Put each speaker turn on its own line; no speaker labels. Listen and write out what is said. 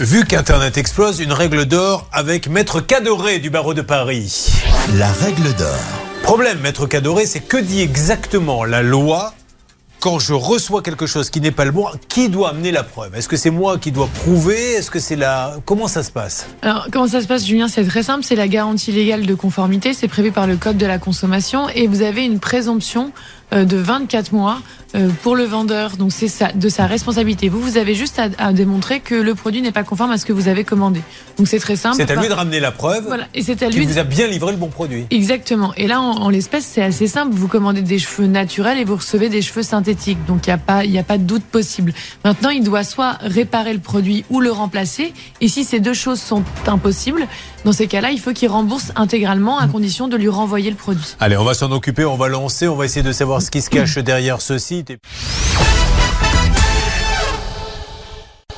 Vu qu'Internet explose, une règle d'or avec Maître Cadoré du barreau de Paris.
La règle d'or.
Problème, Maître Cadoré, c'est que dit exactement la loi quand je reçois quelque chose qui n'est pas le bon, qui doit amener la preuve? Est-ce que c'est moi qui dois prouver? Est-ce que c'est la comment ça se passe?
Alors comment ça se passe, Julien? C'est très simple. C'est la garantie légale de conformité. C'est prévu par le code de la consommation et vous avez une présomption de 24 mois euh, pour le vendeur. Donc c'est de sa responsabilité. Vous, vous avez juste à, démontrer que le produit n'est pas conforme à ce que vous avez commandé. Donc c'est très simple.
C'est à lui de ramener la preuve.
Voilà. Et c'est à
lui. vous a bien livré le bon produit.
Exactement. Et là, en, l'espèce, c'est assez simple. Vous commandez des cheveux naturels et vous recevez des cheveux synthétiques. Donc il n'y a pas, il a pas de doute possible. Maintenant, il doit soit réparer le produit ou le remplacer. Et si ces deux choses sont impossibles, dans ces cas-là, il faut qu'il rembourse intégralement à condition de lui renvoyer le produit.
Allez, on va s'en occuper, on va lancer, on va essayer de savoir ce qui se cache derrière ce site.